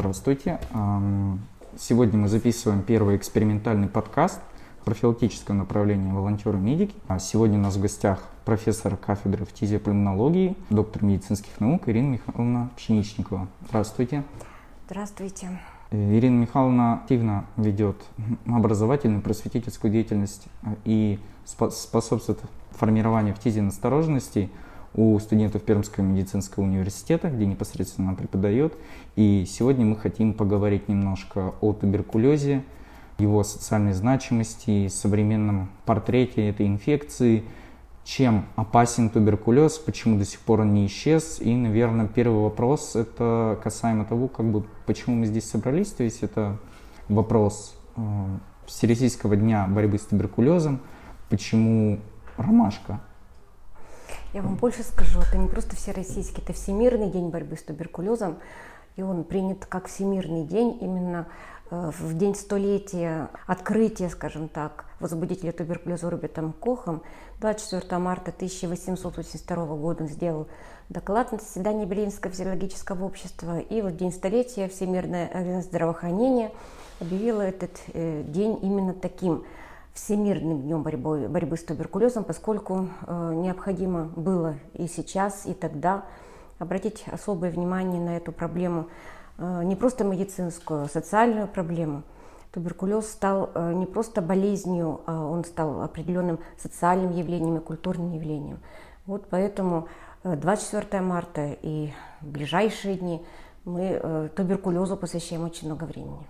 Здравствуйте. Сегодня мы записываем первый экспериментальный подкаст профилактического направления волонтеры-медики. А сегодня у нас в гостях профессор кафедры фтизиопульмонологии, доктор медицинских наук Ирина Михайловна Пшеничникова. Здравствуйте. Здравствуйте. Ирина Михайловна активно ведет образовательную, просветительскую деятельность и способствует формированию фтизии настороженности у студентов Пермского медицинского университета, где непосредственно она преподает. И сегодня мы хотим поговорить немножко о туберкулезе, его социальной значимости, современном портрете этой инфекции, чем опасен туберкулез, почему до сих пор он не исчез. И, наверное, первый вопрос это касаемо того, как бы, почему мы здесь собрались. То есть это вопрос э, Всероссийского дня борьбы с туберкулезом, почему ромашка. Я вам больше скажу, это не просто всероссийский, это Всемирный день борьбы с туберкулезом, и он принят как Всемирный день именно э, в день столетия открытия, скажем так, возбудителя туберкулеза Робертом Кохом. 24 марта 1882 года он сделал доклад на заседании Берлинского физиологического общества. И в день столетия Всемирное здравоохранение объявило этот э, день именно таким – Всемирным днем борьбы, борьбы с туберкулезом, поскольку э, необходимо было и сейчас, и тогда обратить особое внимание на эту проблему, э, не просто медицинскую, а социальную проблему. Туберкулез стал э, не просто болезнью, а он стал определенным социальным явлением и культурным явлением. Вот поэтому 24 марта и в ближайшие дни мы туберкулезу посвящаем очень много времени.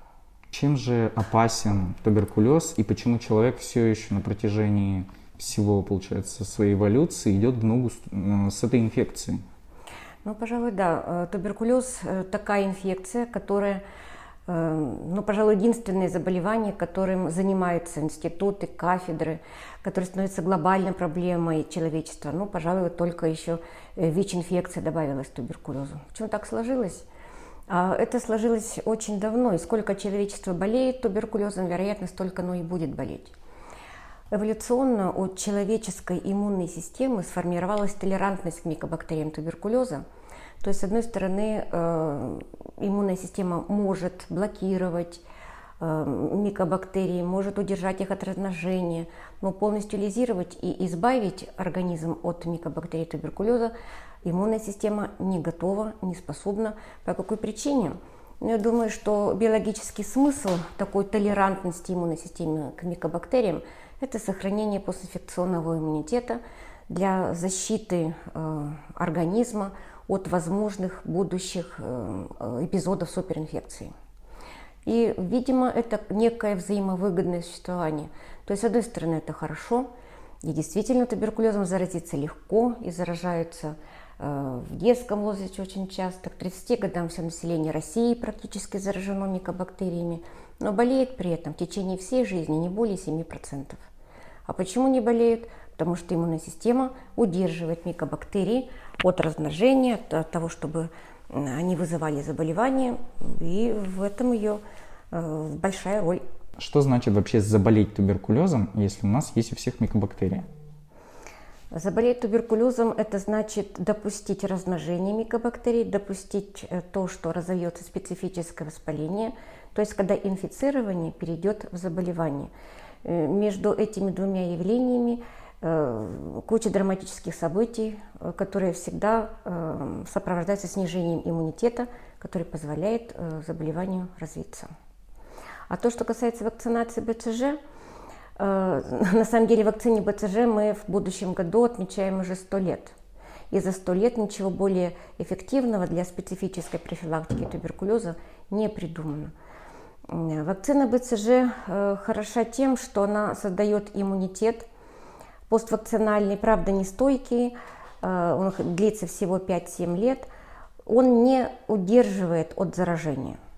Чем же опасен туберкулез и почему человек все еще на протяжении всего, получается, своей эволюции идет в ногу с этой инфекцией? Ну, пожалуй, да. Э, туберкулез э, – такая инфекция, которая, э, ну, пожалуй, единственное заболевание, которым занимаются институты, кафедры, которое становится глобальной проблемой человечества. Ну, пожалуй, только еще ВИЧ-инфекция добавилась к туберкулезу. Почему так сложилось? А, это сложилось очень давно, и сколько человечество болеет туберкулезом, вероятно, столько оно и будет болеть. Эволюционно у человеческой иммунной системы сформировалась толерантность к микобактериям туберкулеза. То есть, с одной стороны, э, иммунная система может блокировать э, микобактерии, может удержать их от размножения, но полностью лизировать и избавить организм от микобактерий туберкулеза иммунная система не готова, не способна. По какой причине? Ну, я думаю, что биологический смысл такой толерантности иммунной системы к микобактериям – это сохранение постинфекционного иммунитета для защиты э, организма от возможных будущих э, эпизодов суперинфекции. И, видимо, это некое взаимовыгодное существование. То есть, с одной стороны, это хорошо, и действительно туберкулезом заразиться легко, и заражаются в детском возрасте очень часто, к 30 годам все население России практически заражено микобактериями, но болеет при этом в течение всей жизни не более 7%. А почему не болеют? Потому что иммунная система удерживает микобактерии от размножения, от того, чтобы они вызывали заболевания, и в этом ее э, большая роль. Что значит вообще заболеть туберкулезом, если у нас есть у всех микобактерии? Заболеть туберкулезом – это значит допустить размножение микобактерий, допустить э, то, что разовьется специфическое воспаление, то есть когда инфицирование перейдет в заболевание. Э, между этими двумя явлениями э, куча драматических событий, которые всегда сопровождаются снижением иммунитета, который позволяет заболеванию развиться. А то, что касается вакцинации БЦЖ – на самом деле вакцине БЦЖ мы в будущем году отмечаем уже 100 лет. И за 100 лет ничего более эффективного для специфической профилактики туберкулеза не придумано. Вакцина БЦЖ э, хороша тем, что она создает иммунитет поствакцинальный, правда, нестойкий, э, он длится всего 5-7 лет, он не удерживает от заражения –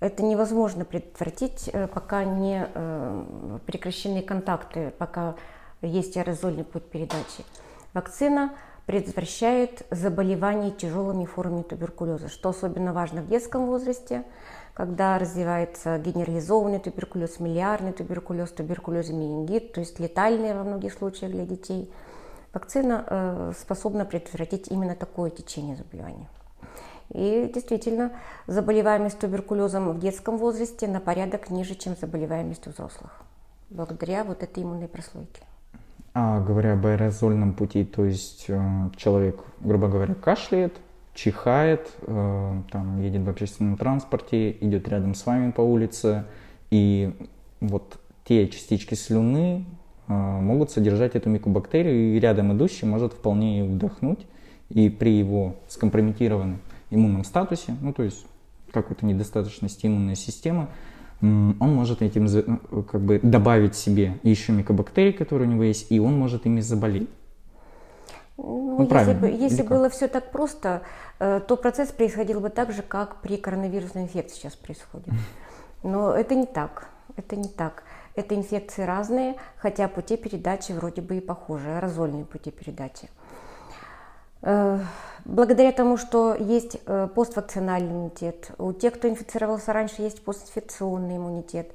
это невозможно предотвратить, э, пока не э, прекращены контакты, пока есть аэрозольный путь передачи. Вакцина предотвращает заболевания тяжелыми формами туберкулеза, что особенно важно в детском возрасте, когда развивается генерализованный туберкулез, миллиардный туберкулез, туберкулез менингит, то есть летальные во многих случаях для детей. Вакцина э, способна предотвратить именно такое течение заболевания. И действительно, заболеваемость туберкулезом в детском возрасте на порядок ниже, чем заболеваемость у взрослых, благодаря вот этой иммунной прослойке. А говоря об аэрозольном пути, то есть э, человек, грубо говоря, кашляет, чихает, э, там, едет в общественном транспорте, идет рядом с вами по улице, и вот те частички слюны э, могут содержать эту микобактерию, и рядом идущий может вполне ее вдохнуть, и при его скомпрометированном иммунном статусе, ну то есть какой-то недостаточности иммунной системы, он может этим ну, как бы добавить себе еще микобактерии, которые у него есть, и он может ими заболеть. Ну, ну, если бы, если было все так просто, э, то процесс происходил бы так же, как при коронавирусной инфекции сейчас происходит. Но это не так. Это не так. Это инфекции разные, хотя пути передачи вроде бы и похожи, аэрозольные пути передачи. Э, благодаря тому, что есть э, поствакцинальный иммунитет, у тех, кто инфицировался раньше, есть постинфекционный иммунитет,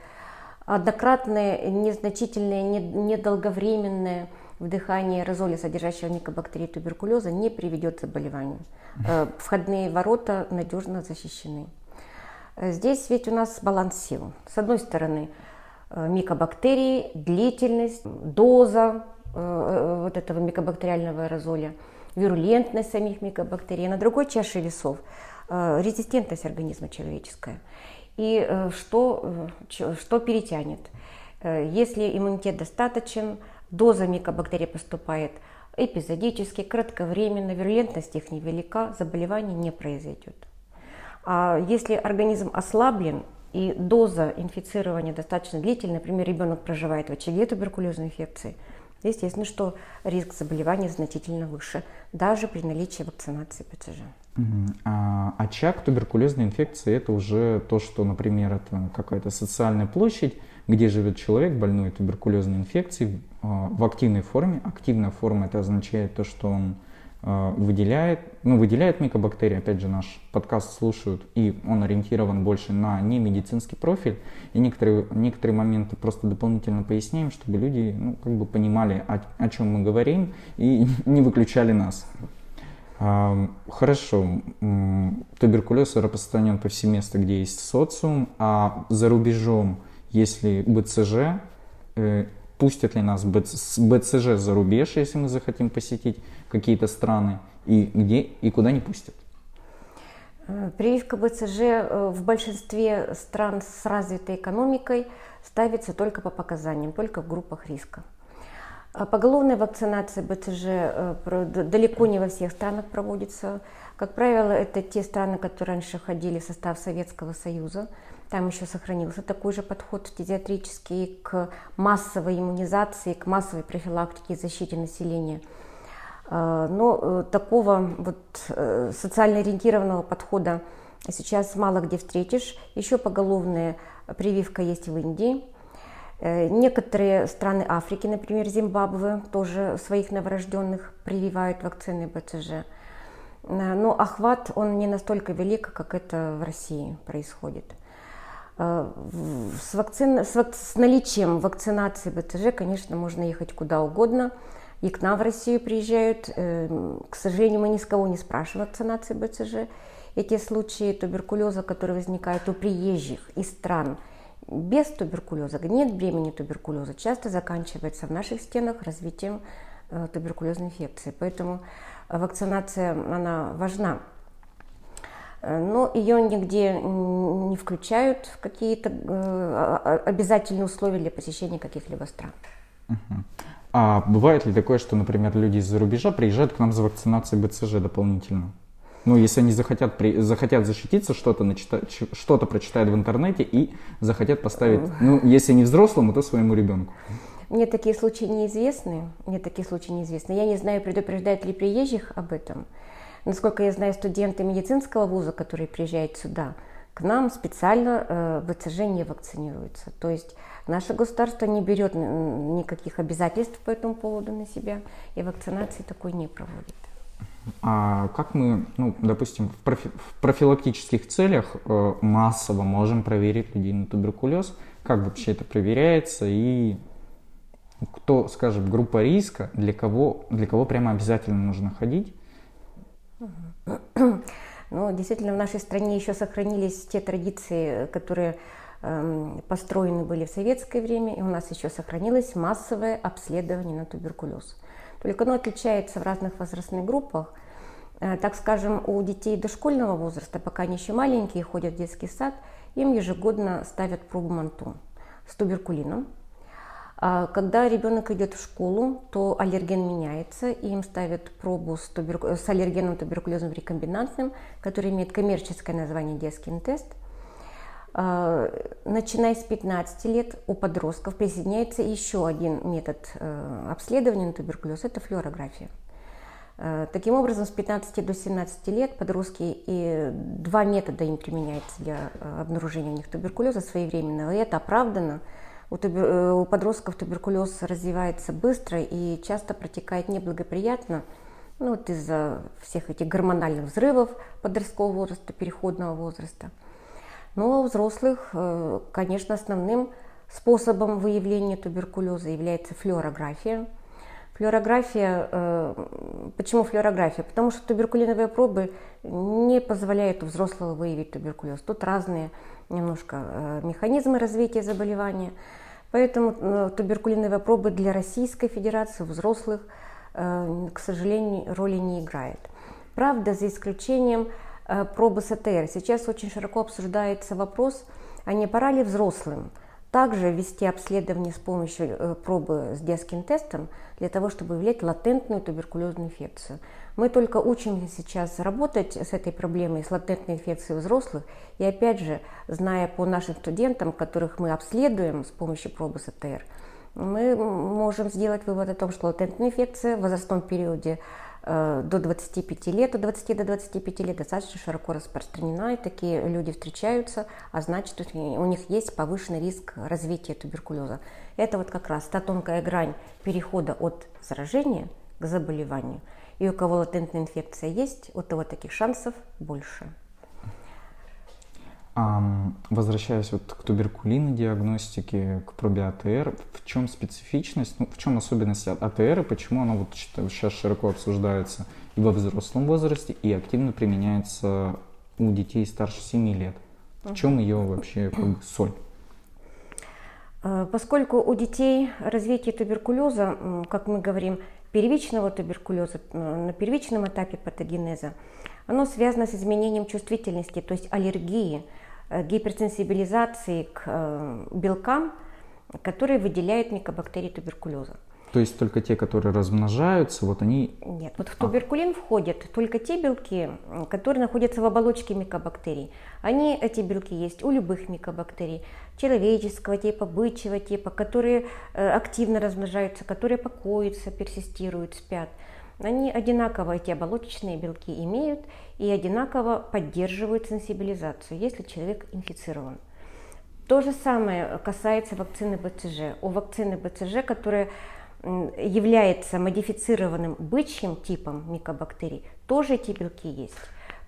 однократное, незначительное, недолговременное вдыхание аэрозоля, содержащего микобактерии туберкулеза, не приведет к заболеванию. Э, входные ворота надежно защищены. Здесь ведь у нас баланс сил. С одной стороны, микобактерии, длительность, доза вот этого микобактериального аэрозоля – вирулентность самих микобактерий, на другой чаше весов э, резистентность организма человеческая. И э, что, э, что перетянет? Если иммунитет достаточен, доза микобактерий поступает эпизодически, кратковременно, вирулентность их невелика, заболевание не произойдет. А если организм ослаблен и доза инфицирования достаточно длительная, например, ребенок проживает в очаге туберкулезной инфекции – Естественно, что риск заболевания значительно выше, даже при наличии вакцинации ПЦЖ. А очаг туберкулезной инфекции – это уже то, что, например, это какая-то социальная площадь, где живет человек, больной туберкулезной инфекцией, а, в активной форме. Активная форма – это означает то, что он Э, выделяет, ну, выделяет микобактерии, опять же, наш подкаст слушают, и он ориентирован больше на немедицинский профиль, и некоторые, некоторые моменты просто дополнительно поясняем, чтобы люди, ну, как бы понимали, о, о чем мы говорим, и не выключали нас. Хорошо, туберкулез распространен повсеместно, где есть социум, а за рубежом, если БЦЖ, э, пустят ли нас БЦЖ за рубеж, если мы захотим посетить какие-то страны, и где и куда не пустят? Э, прививка БЦЖ э, в большинстве стран с развитой экономикой ставится только по показаниям, только в группах риска. А поголовная вакцинация БЦЖ э, далеко не во всех странах проводится. Как правило, это те страны, которые раньше входили в состав Советского Союза, там еще сохранился такой же подход педиатрический к массовой иммунизации, к массовой профилактике и защите населения. А, но э, такого вот э, социально ориентированного подхода сейчас мало где встретишь. Еще поголовная прививка есть в Индии. Э, некоторые страны Африки, например, Зимбабве, тоже своих новорожденных прививают вакцины БЦЖ. Но охват, он не настолько велик, как это в России происходит. С, вакцин, с, с наличием вакцинации БТЖ, конечно, можно ехать куда угодно. И к нам в Россию приезжают. Э, к сожалению, мы ни с кого не спрашиваем вакцинации БЦЖ. Эти случаи туберкулеза, которые возникают у приезжих из стран без туберкулеза, нет бремени туберкулеза, часто заканчивается в наших стенах развитием э, туберкулезной инфекции. Поэтому вакцинация, она важна. Э, но ее нигде не включают в какие-то э, обязательные условия для посещения каких-либо стран. А бывает ли такое, что, например, люди из-за рубежа приезжают к нам за вакцинацией БЦЖ дополнительно? Ну, если они захотят, при, захотят защититься, что-то, начитать, что-то прочитают в интернете и захотят поставить, ну, если не взрослому, то своему ребенку. Мне такие случаи неизвестны. Мне такие случаи неизвестны. Я не знаю, предупреждают ли приезжих об этом. Насколько я знаю, студенты медицинского вуза, которые приезжают сюда, к нам специально э, БЦЖ не вакцинируются. То есть наше государство не берет никаких обязательств по этому поводу на себя и вакцинации такой не проводит. А как мы, ну, допустим, в, профи в профилактических целях э, массово можем проверить людей на туберкулез? Как вообще это проверяется и кто, скажем, группа риска, для кого, для кого прямо обязательно нужно ходить? Но действительно в нашей стране еще сохранились те традиции, которые эм, построены были в советское время, и у нас еще сохранилось массовое обследование на туберкулез. Только оно отличается в разных возрастных группах. Э, так скажем, у детей дошкольного возраста, пока они еще маленькие, ходят в детский сад, им ежегодно ставят пробу МАНТУ с туберкулином. А когда ребенок идет в школу, то аллерген меняется, и им ставят пробу с, туберку... с аллергеном туберкулезным рекомбинантным, который имеет коммерческое название Дескин-тест. А, начиная с 15 лет у подростков присоединяется еще один метод э, обследования на туберкулез – это флюорография. Э, таким образом, с 15 до 17 лет подростки и два метода им применяются для э, обнаружения у них туберкулеза своевременного, и это оправдано – у, тубер... Э, у подростков туберкулез развивается быстро и часто протекает неблагоприятно, ну, вот из-за всех этих гормональных взрывов подросткового возраста, переходного возраста. А у взрослых, э, конечно, основным способом выявления туберкулеза является флюорография. Флюорография, э, почему флюорография? Потому что туберкулиновые пробы не позволяют у взрослого выявить туберкулез. Тут разные немножко механизмы развития заболевания. Поэтому э, туберкулиновые пробы для Российской Федерации взрослых, э, к сожалению, роли не играет. Правда, за исключением э, пробы СТР. Сейчас очень широко обсуждается вопрос, а не пора ли взрослым также ввести обследование с помощью пробы с детским тестом для того, чтобы выявлять латентную туберкулезную инфекцию. Мы только учимся сейчас работать с этой проблемой, с латентной инфекцией взрослых. И опять же, зная по нашим студентам, которых мы обследуем с помощью пробы СТР, мы можем сделать вывод о том, что латентная инфекция в возрастном периоде э, до 25 лет, от 20 до 25 лет достаточно широко распространена, и такие люди встречаются, а значит, у них есть повышенный риск развития туберкулеза. Это вот как раз та тонкая грань перехода от заражения к заболеванию – и у кого латентная инфекция есть, у того таких шансов больше. Возвращаясь вот к туберкулинной диагностике, к пробе АТР, в чем специфичность, ну, в чем особенность АТР и почему она вот сейчас широко обсуждается и во взрослом возрасте, и активно применяется у детей старше 7 лет? В чем ее вообще как бы, соль? А, поскольку у детей развитие туберкулеза, как мы говорим, первичного туберкулеза, на первичном этапе патогенеза, оно связано с изменением чувствительности, то есть аллергии, э, гиперсенсибилизации к э, белкам, которые выделяют микобактерии туберкулеза. То есть только те, которые размножаются, вот они... Нет, вот в а. туберкулин а. входят только те белки, которые находятся в оболочке микобактерий. Они, эти белки есть у любых микобактерий, человеческого типа, бычьего типа, которые э, активно размножаются, которые покоятся, персистируют, спят. Они одинаково, эти оболочечные белки имеют и одинаково поддерживают сенсибилизацию, если человек инфицирован. То же самое касается вакцины БЦЖ. У вакцины БЦЖ, которая является модифицированным бычьим типом микобактерий, тоже эти белки есть.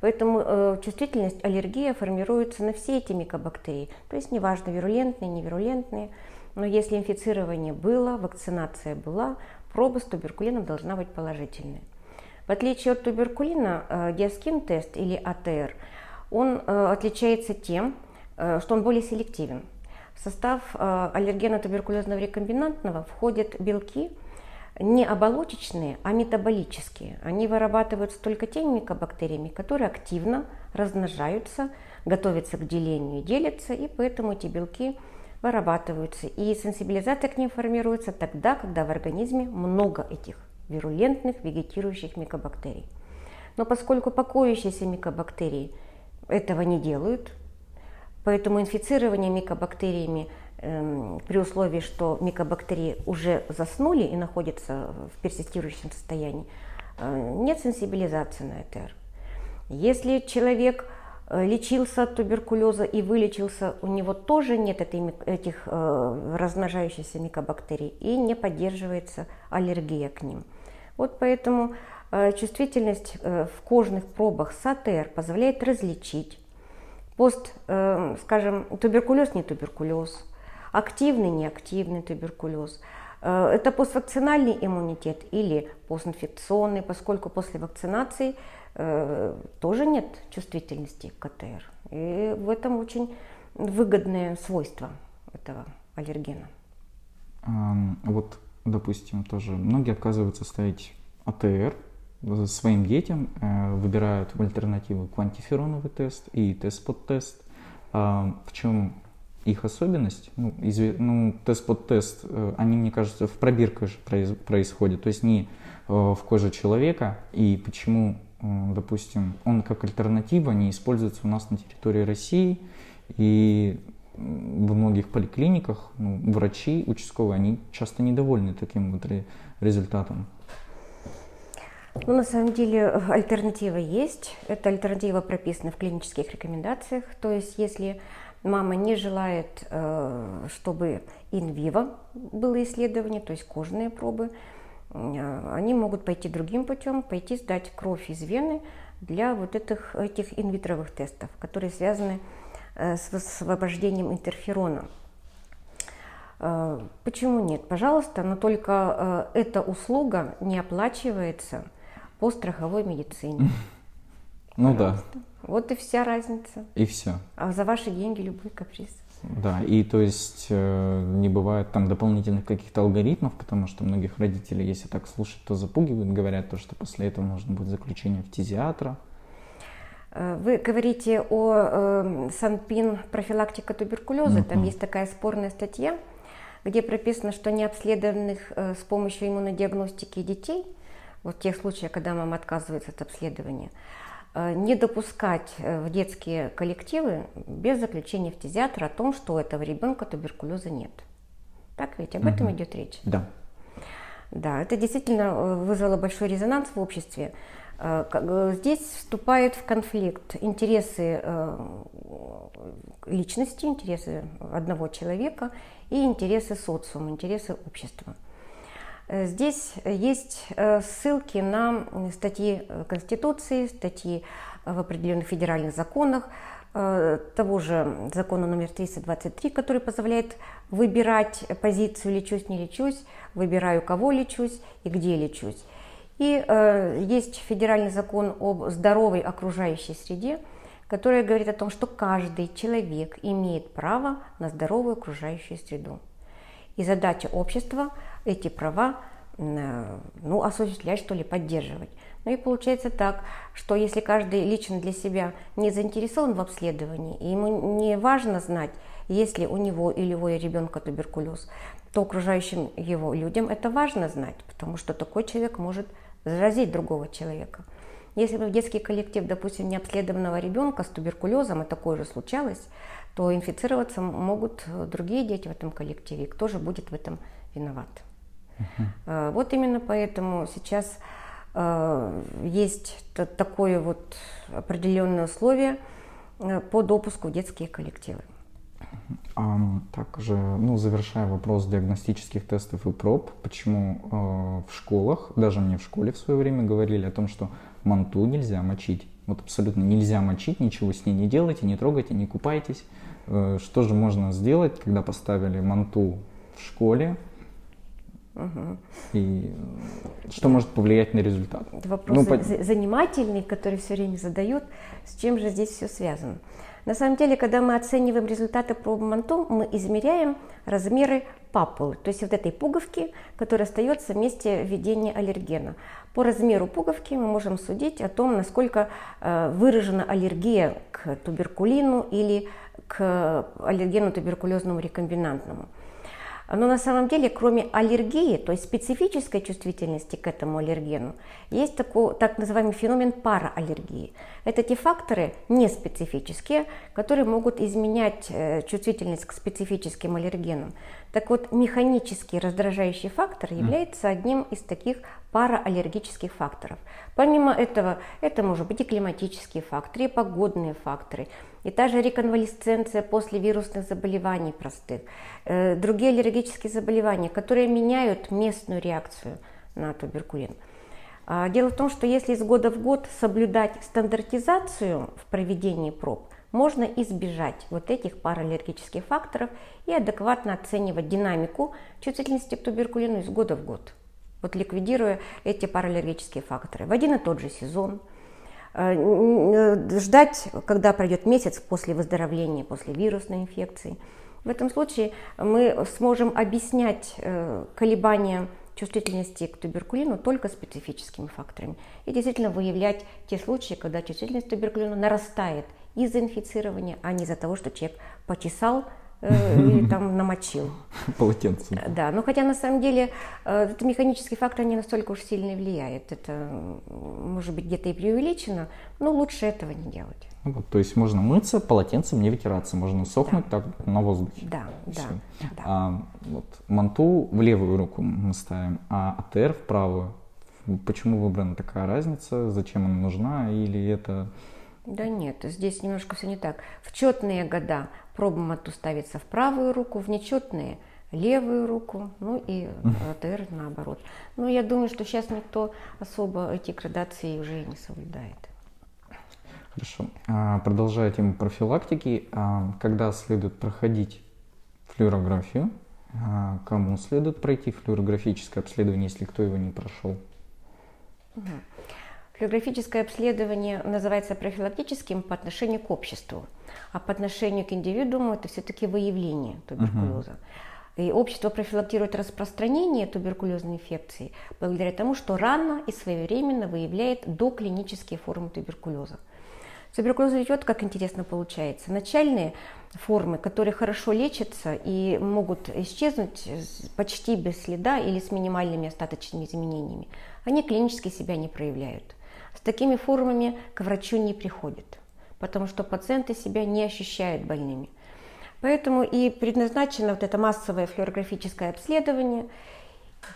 Поэтому э, чувствительность, аллергия формируется на все эти микобактерии. То есть неважно, вирулентные, невирулентные, но если инфицирование было, вакцинация была, проба с туберкулином должна быть положительной. В отличие от туберкулина, э, диаскин-тест или АТР, он э, отличается тем, э, что он более селективен. В состав аллергена туберкулезного рекомбинантного входят белки не оболочечные, а метаболические. Они вырабатываются только теми микобактериями, которые активно размножаются, готовятся к делению, делятся, и поэтому эти белки вырабатываются. И сенсибилизация к ним формируется тогда, когда в организме много этих вирулентных вегетирующих микобактерий. Но поскольку покоящиеся микобактерии этого не делают, Поэтому инфицирование микобактериями э, при условии, что микобактерии уже заснули и находятся в персистирующем состоянии, э, нет сенсибилизации на ЭТР. Если человек лечился от туберкулеза и вылечился, у него тоже нет этой, этих э, размножающихся микобактерий и не поддерживается аллергия к ним. Вот поэтому э, чувствительность э, в кожных пробах с АТР позволяет различить Пост, э, скажем, туберкулез, не туберкулез, активный, неактивный туберкулез. Э, это поствакцинальный иммунитет или постинфекционный, поскольку после вакцинации э, тоже нет чувствительности к КТР. И в этом очень выгодное свойство этого аллергена. Вот, допустим, тоже многие отказываются ставить АТР своим детям, э, выбирают в альтернативу квантифероновый тест и тест под тест. В чем их особенность? Ну, изв... ну тест под тест, э, они, мне кажется, в пробирках же происходят, то есть не э, в коже человека. И почему, допустим, он как альтернатива не используется у нас на территории России, и во многих поликлиниках ну, врачи участковые, они часто недовольны таким вот результатом. Ну, на самом деле альтернатива есть. Эта альтернатива прописана в клинических рекомендациях. То есть, если мама не желает, э, чтобы инвиво было исследование, то есть кожные пробы, э, они могут пойти другим путем, пойти сдать кровь из вены для вот этих, этих инвитровых тестов, которые связаны Э, с освобождением интерферона. Э, почему нет? Пожалуйста, но только э, эта услуга не оплачивается по страховой медицине. Ну да. Вот и вся разница. И все. А за ваши деньги любой каприз. Да, и то есть не бывает там дополнительных каких-то алгоритмов, потому что многих родителей, если так слушать, то запугивают, говорят то, что после этого можно будет заключение в фтизиатра. Э, вы говорите о э, Санпин профилактика туберкулеза. Mm-hmm. Там есть такая спорная статья, где прописано, что необследованных э, с помощью иммунодиагностики детей, вот в тех случаях, когда мама отказывается от обследования, э, не допускать э, в детские коллективы без заключения фтизиатра о том, что у этого ребенка туберкулеза нет. Так ведь об mm-hmm. этом идет речь? Да. Да, это действительно э, вызвало большой резонанс в обществе. Э, э, здесь вступают в конфликт интересы э, личности, интересы одного человека и интересы социума, интересы общества. Здесь есть ссылки на статьи Конституции, статьи в определенных федеральных законах, того же закона номер 323, который позволяет выбирать позицию «лечусь, не лечусь», «выбираю, кого лечусь» и «где лечусь». И э, есть федеральный закон об здоровой окружающей среде, который говорит о том, что каждый человек имеет право на здоровую окружающую среду. И задача общества эти права э, ну, осуществлять, что ли, поддерживать. Ну и получается так, что если каждый лично для себя не заинтересован в обследовании, и ему не важно знать, есть ли у него или у ребенка туберкулез, то окружающим его людям это важно знать, потому что такой человек может заразить другого человека. Если бы в детский коллектив, допустим, необследованного ребенка с туберкулезом, и такое же случалось, то инфицироваться могут другие дети в этом коллективе, кто же будет в этом виноват. Uh-huh. Вот именно поэтому сейчас э, есть такое вот определенное условие э, по допуску в детские коллективы. Также, ну, завершая вопрос диагностических тестов и проб, почему э, в школах, даже мне в школе в свое время говорили о том, что манту нельзя мочить. Вот абсолютно нельзя мочить, ничего с ней не делайте, не трогайте, не купайтесь. Э, что же можно сделать, когда поставили манту в школе? Угу. И что может повлиять на результат? Это вопрос ну, по... занимательный, который все время задают. С чем же здесь все связано? На самом деле, когда мы оцениваем результаты пробы Манто, мы измеряем размеры папулы, то есть вот этой пуговки, которая остается в месте введения аллергена. По размеру пуговки мы можем судить о том, насколько э, выражена аллергия к туберкулину или к аллергену туберкулезному рекомбинантному. Но на самом деле, кроме аллергии, то есть специфической чувствительности к этому аллергену, есть такой, так называемый феномен парааллергии. Это те факторы неспецифические, которые могут изменять э, чувствительность к специфическим аллергенам. Так вот, механический раздражающий фактор является одним из таких парааллергических факторов. Помимо этого, это может быть и климатические факторы, и погодные факторы, и та же реконвалесценция после вирусных заболеваний простых, э, другие аллергические заболевания, которые меняют местную реакцию на туберкулин. А, дело в том, что если из года в год соблюдать стандартизацию в проведении проб, можно избежать вот этих параллергических факторов и адекватно оценивать динамику чувствительности к туберкулину из года в год, вот ликвидируя эти параллергические факторы в один и тот же сезон – ждать, когда пройдет месяц после выздоровления, после вирусной инфекции. В этом случае мы сможем объяснять колебания чувствительности к туберкулину только специфическими факторами. И действительно выявлять те случаи, когда чувствительность к туберкулину нарастает из-за инфицирования, а не из-за того, что человек почесал э, или там намочил. Полотенце. Да, но хотя на самом деле э, этот механический фактор не настолько уж сильно влияет. Это может быть где-то и преувеличено, но лучше этого не делать. Ну вот, то есть можно мыться, полотенцем не вытираться, можно сохнуть да. так на воздухе. Да, да, да. А, вот, манту в левую руку мы ставим, а АТР в правую. Почему выбрана такая разница? Зачем она нужна? Или это... Да нет, здесь немножко все не так. В четные года проба манту ставится в правую руку, в нечетные левую руку, ну и АТР наоборот. Но я думаю, что сейчас никто особо эти градации уже не соблюдает. Хорошо. А, продолжая тему профилактики, а, когда следует проходить флюорографию, а, кому следует пройти флюорографическое обследование, если кто его не прошел? Флюорографическое обследование называется профилактическим по отношению к обществу, а по отношению к индивидууму это все-таки выявление туберкулеза. Угу. И общество профилактирует распространение туберкулезной инфекции благодаря тому, что рано и своевременно выявляет доклинические формы туберкулеза. Туберкулез идет, как интересно получается. Начальные формы, которые хорошо лечатся и могут исчезнуть почти без следа или с минимальными остаточными изменениями, они клинически себя не проявляют. С такими формами к врачу не приходят, потому что пациенты себя не ощущают больными. Поэтому и предназначено вот это массовое флюорографическое обследование –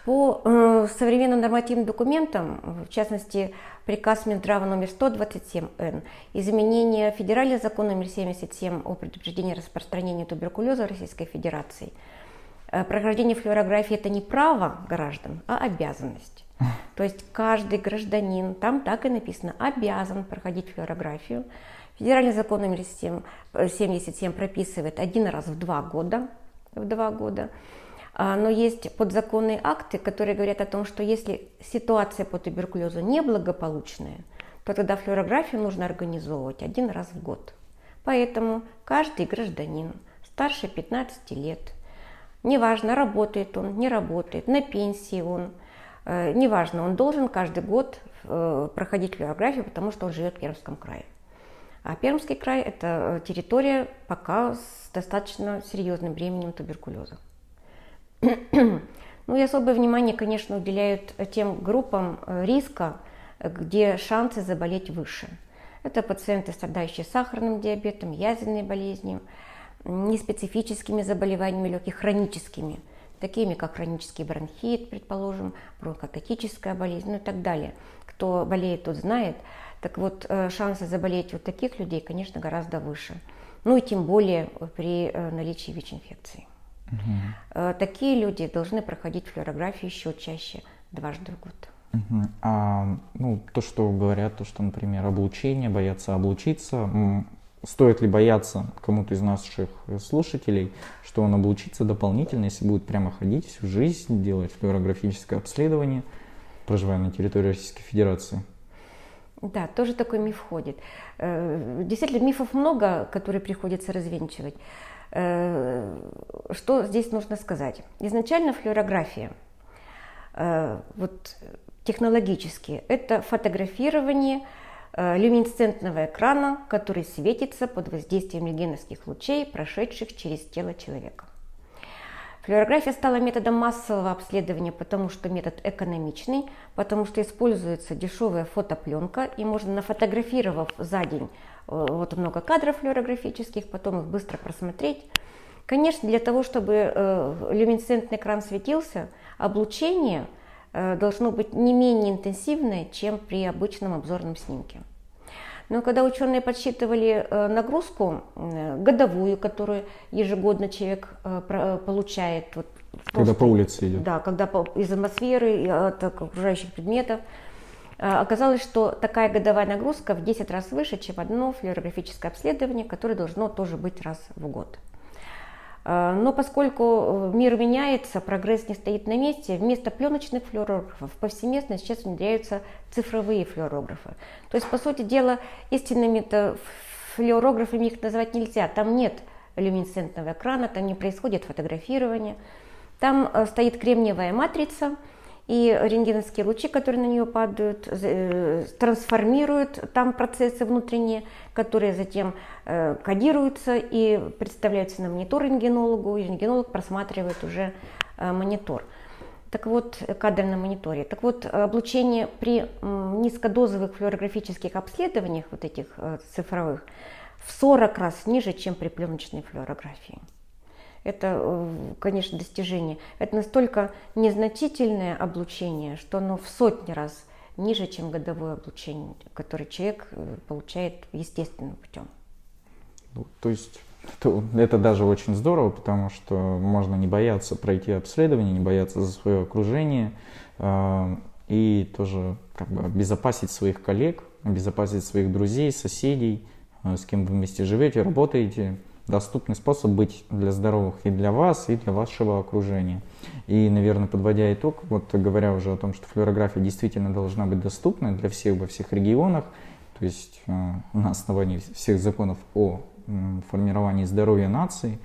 по э, современным нормативным документам, в частности, приказ Минздрава номер 127Н, изменение федерального закона номер 77 о предупреждении распространения туберкулеза в Российской Федерации, э, прохождение флюорографии – это не право граждан, а обязанность. То есть каждый гражданин, там так и написано, обязан проходить флюорографию. Федеральный закон номер 77 прописывает один раз в два года, в два года. А, но есть подзаконные акты, которые говорят о том, что если ситуация по туберкулезу неблагополучная, то тогда флюорографию нужно организовывать один раз в год. Поэтому каждый гражданин старше 15 лет, неважно, работает он, не работает, на пенсии он, э, неважно, он должен каждый год э, проходить флюорографию, потому что он живет в Пермском крае. А Пермский край – это территория пока с достаточно серьезным бременем туберкулеза. Ну и особое внимание, конечно, уделяют тем группам э, риска, где шансы заболеть выше. Это пациенты, страдающие сахарным диабетом, язвенной болезнью, неспецифическими заболеваниями легких, хроническими, такими как хронический бронхит, предположим, бронхокотическая болезнь, ну и так далее. Кто болеет, тот знает. Так вот, э, шансы заболеть у таких людей, конечно, гораздо выше. Ну и тем более при э, наличии ВИЧ-инфекции. Угу. Такие люди должны проходить флюорографию еще чаще, дважды в год. Угу. А ну, то, что говорят, то, что, например, облучение, боятся облучиться, стоит ли бояться кому-то из наших слушателей, что он облучится дополнительно, если будет прямо ходить всю жизнь, делать флюорографическое обследование, проживая на территории Российской Федерации? Да, тоже такой миф ходит. Э, действительно, мифов много, которые приходится развенчивать. Э, что здесь нужно сказать? Изначально флюорография, э, вот технологически, это фотографирование люминесцентного экрана, который светится под воздействием рентгеновских лучей, прошедших через тело человека. Флюорография стала методом массового обследования, потому что метод экономичный, потому что используется дешевая фотопленка, и можно, нафотографировав за день Э, вот много кадров флюорографических, потом их быстро просмотреть. Конечно, для того, чтобы э, люминесцентный экран светился, облучение э, должно быть не менее интенсивное, чем при обычном обзорном снимке. Но когда ученые подсчитывали нагрузку годовую, которую ежегодно человек получает, вот, когда по улице идет, да, когда из атмосферы, от окружающих предметов, Э, оказалось, что такая годовая нагрузка в 10 раз выше, чем одно флюорографическое обследование, которое должно тоже быть раз в год. Но поскольку мир меняется, прогресс не стоит на месте, вместо пленочных флюорографов повсеместно сейчас внедряются цифровые флюорографы. То есть, по сути дела, истинными-то флюорографами их назвать нельзя. Там нет люминесцентного экрана, там не происходит фотографирование. Там стоит кремниевая матрица – и рентгеновские лучи, которые на нее падают, э, трансформируют там процессы внутренние, которые затем э, кодируются и представляются на монитор рентгенологу, и рентгенолог просматривает уже э, монитор. Так вот, кадр на мониторе. Так вот, облучение при низкодозовых флюорографических обследованиях, вот этих цифровых, в 40 раз ниже, чем при пленочной флюорографии это, э, конечно, достижение. Это настолько незначительное облучение, что оно в сотни раз ниже, чем годовое облучение, которое человек э, получает естественным путем. Ну, то есть это, это даже очень здорово, потому что можно не бояться пройти обследование, не бояться за свое окружение э, и тоже как бы обезопасить своих коллег, обезопасить своих друзей, соседей, э, с кем вы вместе живете, работаете, доступный способ быть для здоровых и для вас, и для вашего окружения. И, наверное, подводя итог, вот говоря уже о том, что флюорография действительно должна быть доступна для всех во всех регионах, то есть э, на основании всех законов о формировании здоровья нации,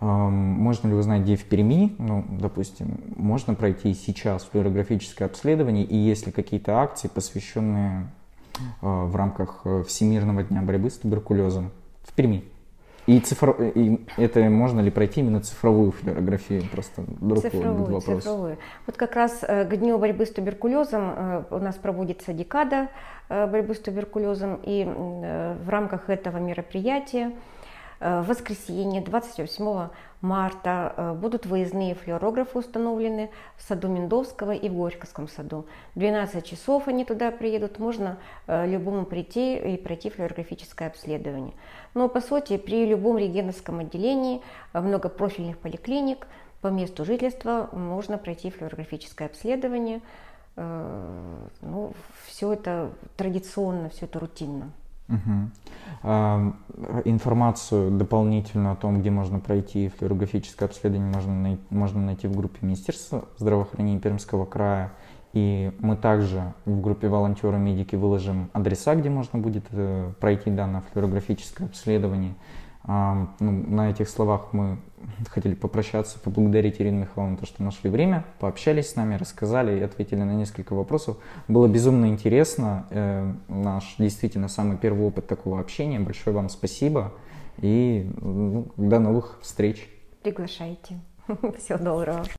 э, можно ли узнать, где в Перми, ну, допустим, можно пройти сейчас флюорографическое обследование, и есть ли какие-то акции, посвященные э, в рамках Всемирного дня борьбы с туберкулезом в Перми? И, цифро... и это можно ли пройти именно цифровую флюорографию? Просто друг цифровую, вопрос. цифровую. Вот как раз э, к Дню борьбы с туберкулезом э, у нас проводится декада э, борьбы с туберкулезом, и в рамках этого мероприятия в воскресенье 28 марта э, будут выездные флюорографы установлены в саду Миндовского и в Горьковском саду. 12 часов они туда приедут, можно э, любому прийти и пройти флюорографическое обследование. Но по сути при любом регеновском отделении э, многопрофильных поликлиник по месту жительства можно пройти флюорографическое обследование. Ну, все это традиционно, все это рутинно. Угу. А, информацию дополнительно о том, где можно пройти флюорографическое обследование, можно, най- можно найти в группе Министерства здравоохранения Пермского края. И мы также в группе волонтеры медики выложим адреса, где можно будет э, пройти данное флюорографическое обследование. А, ну, на этих словах мы хотели попрощаться, поблагодарить Ирину Михайловну, то, что нашли время, пообщались с нами, рассказали и ответили на несколько вопросов. Было безумно интересно. Э, наш действительно самый первый опыт такого общения. Большое вам спасибо и ну, до новых встреч. Приглашайте. Всего доброго.